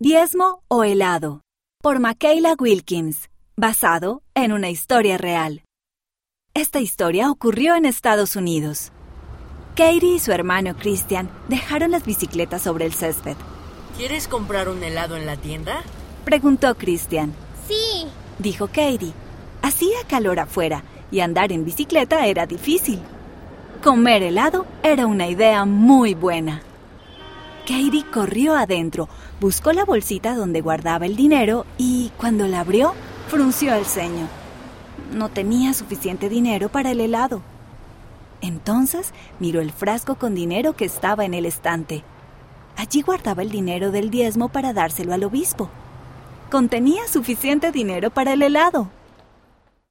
Diezmo o helado, por Michaela Wilkins, basado en una historia real. Esta historia ocurrió en Estados Unidos. Katie y su hermano Christian dejaron las bicicletas sobre el césped. ¿Quieres comprar un helado en la tienda? Preguntó Christian. Sí, Dijo Katie. Hacía calor afuera y andar en bicicleta era difícil. Comer helado era una idea muy buena. Katie corrió adentro, buscó la bolsita donde guardaba el dinero y, cuando la abrió, frunció el ceño. No tenía suficiente dinero para el helado. Entonces miró el frasco con dinero que estaba en el estante. Allí guardaba el dinero del diezmo para dárselo al obispo. Contenía suficiente dinero para el helado.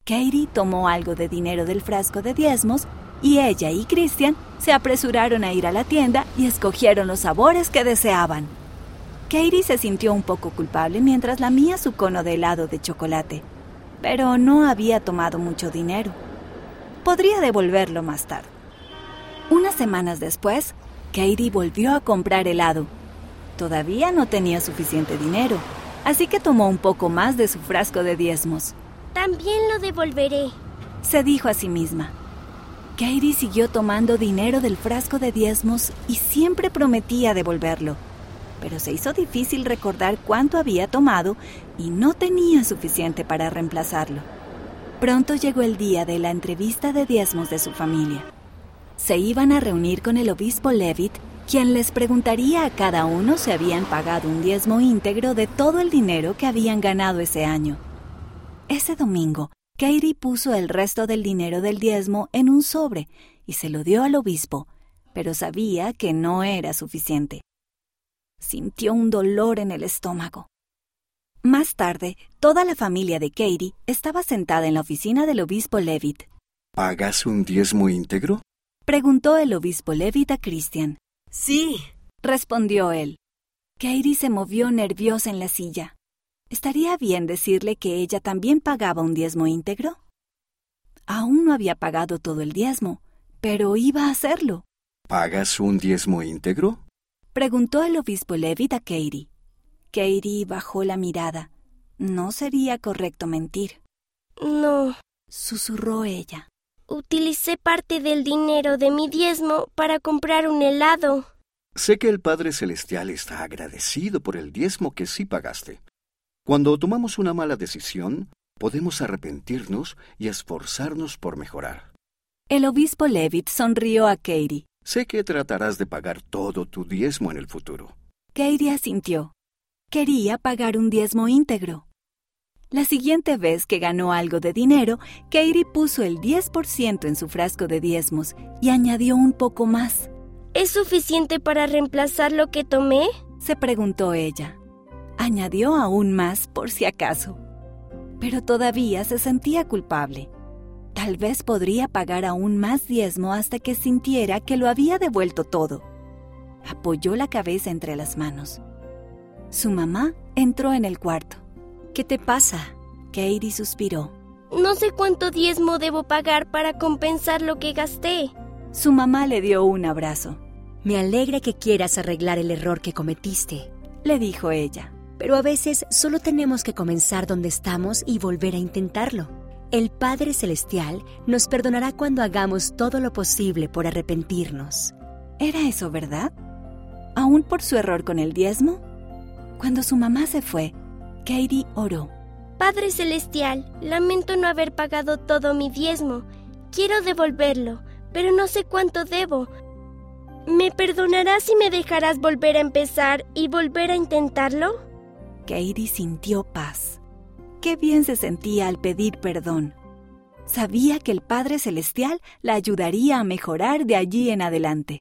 Katie tomó algo de dinero del frasco de diezmos y ella y Christian se apresuraron a ir a la tienda y escogieron los sabores que deseaban. Katie se sintió un poco culpable mientras lamía su cono de helado de chocolate, pero no había tomado mucho dinero. Podría devolverlo más tarde. Unas semanas después, Katie volvió a comprar helado. Todavía no tenía suficiente dinero, así que tomó un poco más de su frasco de diezmos. También lo devolveré. Se dijo a sí misma. Katie siguió tomando dinero del frasco de diezmos y siempre prometía devolverlo. Pero se hizo difícil recordar cuánto había tomado y no tenía suficiente para reemplazarlo. Pronto llegó el día de la entrevista de diezmos de su familia. Se iban a reunir con el obispo Levitt, quien les preguntaría a cada uno si habían pagado un diezmo íntegro de todo el dinero que habían ganado ese año. Ese domingo, Katie puso el resto del dinero del diezmo en un sobre y se lo dio al obispo, pero sabía que no era suficiente. Sintió un dolor en el estómago. Más tarde, toda la familia de Katie estaba sentada en la oficina del obispo Levitt. ¿Pagas un diezmo íntegro? Preguntó el obispo Levitt a Christian. Sí. Respondió él. Katie se movió nerviosa en la silla. ¿Estaría bien decirle que ella también pagaba un diezmo íntegro? Aún no había pagado todo el diezmo, pero iba a hacerlo. ¿Pagas un diezmo íntegro? Preguntó el obispo Levitt a Katie. Katie bajó la mirada. No sería correcto mentir, No, susurró ella. utilicé parte del dinero de mi diezmo para comprar un helado. Sé que el Padre Celestial está agradecido por el diezmo que sí pagaste. Cuando tomamos una mala decisión, podemos arrepentirnos y esforzarnos por mejorar. El obispo Levitt sonrió a Katie. Sé que tratarás de pagar todo tu diezmo en el futuro. Katie asintió. Quería pagar un diezmo íntegro. La siguiente vez que ganó algo de dinero, Katie puso el 10% en su frasco de diezmos y añadió un poco más. ¿Es suficiente para reemplazar lo que tomé? Se preguntó ella. Añadió aún más por si acaso. Pero todavía se sentía culpable. Tal vez podría pagar aún más diezmo hasta que sintiera que lo había devuelto todo. Apoyó la cabeza entre las manos. Su mamá entró en el cuarto. ¿Qué te pasa? Katie suspiró. No sé cuánto diezmo debo pagar para compensar lo que gasté. Su mamá le dio un abrazo. Me alegra que quieras arreglar el error que cometiste, Le dijo ella. Pero a veces solo tenemos que comenzar donde estamos y volver a intentarlo. El Padre Celestial nos perdonará cuando hagamos todo lo posible por arrepentirnos. ¿Era eso verdad? ¿Aún por su error con el diezmo? Cuando su mamá se fue, Katie oró. Padre Celestial, lamento no haber pagado todo mi diezmo. Quiero devolverlo, pero no sé cuánto debo. ¿Me perdonarás y me dejarás volver a empezar y volver a intentarlo? Katie sintió paz. Qué bien se sentía al pedir perdón. Sabía que el Padre Celestial la ayudaría a mejorar de allí en adelante.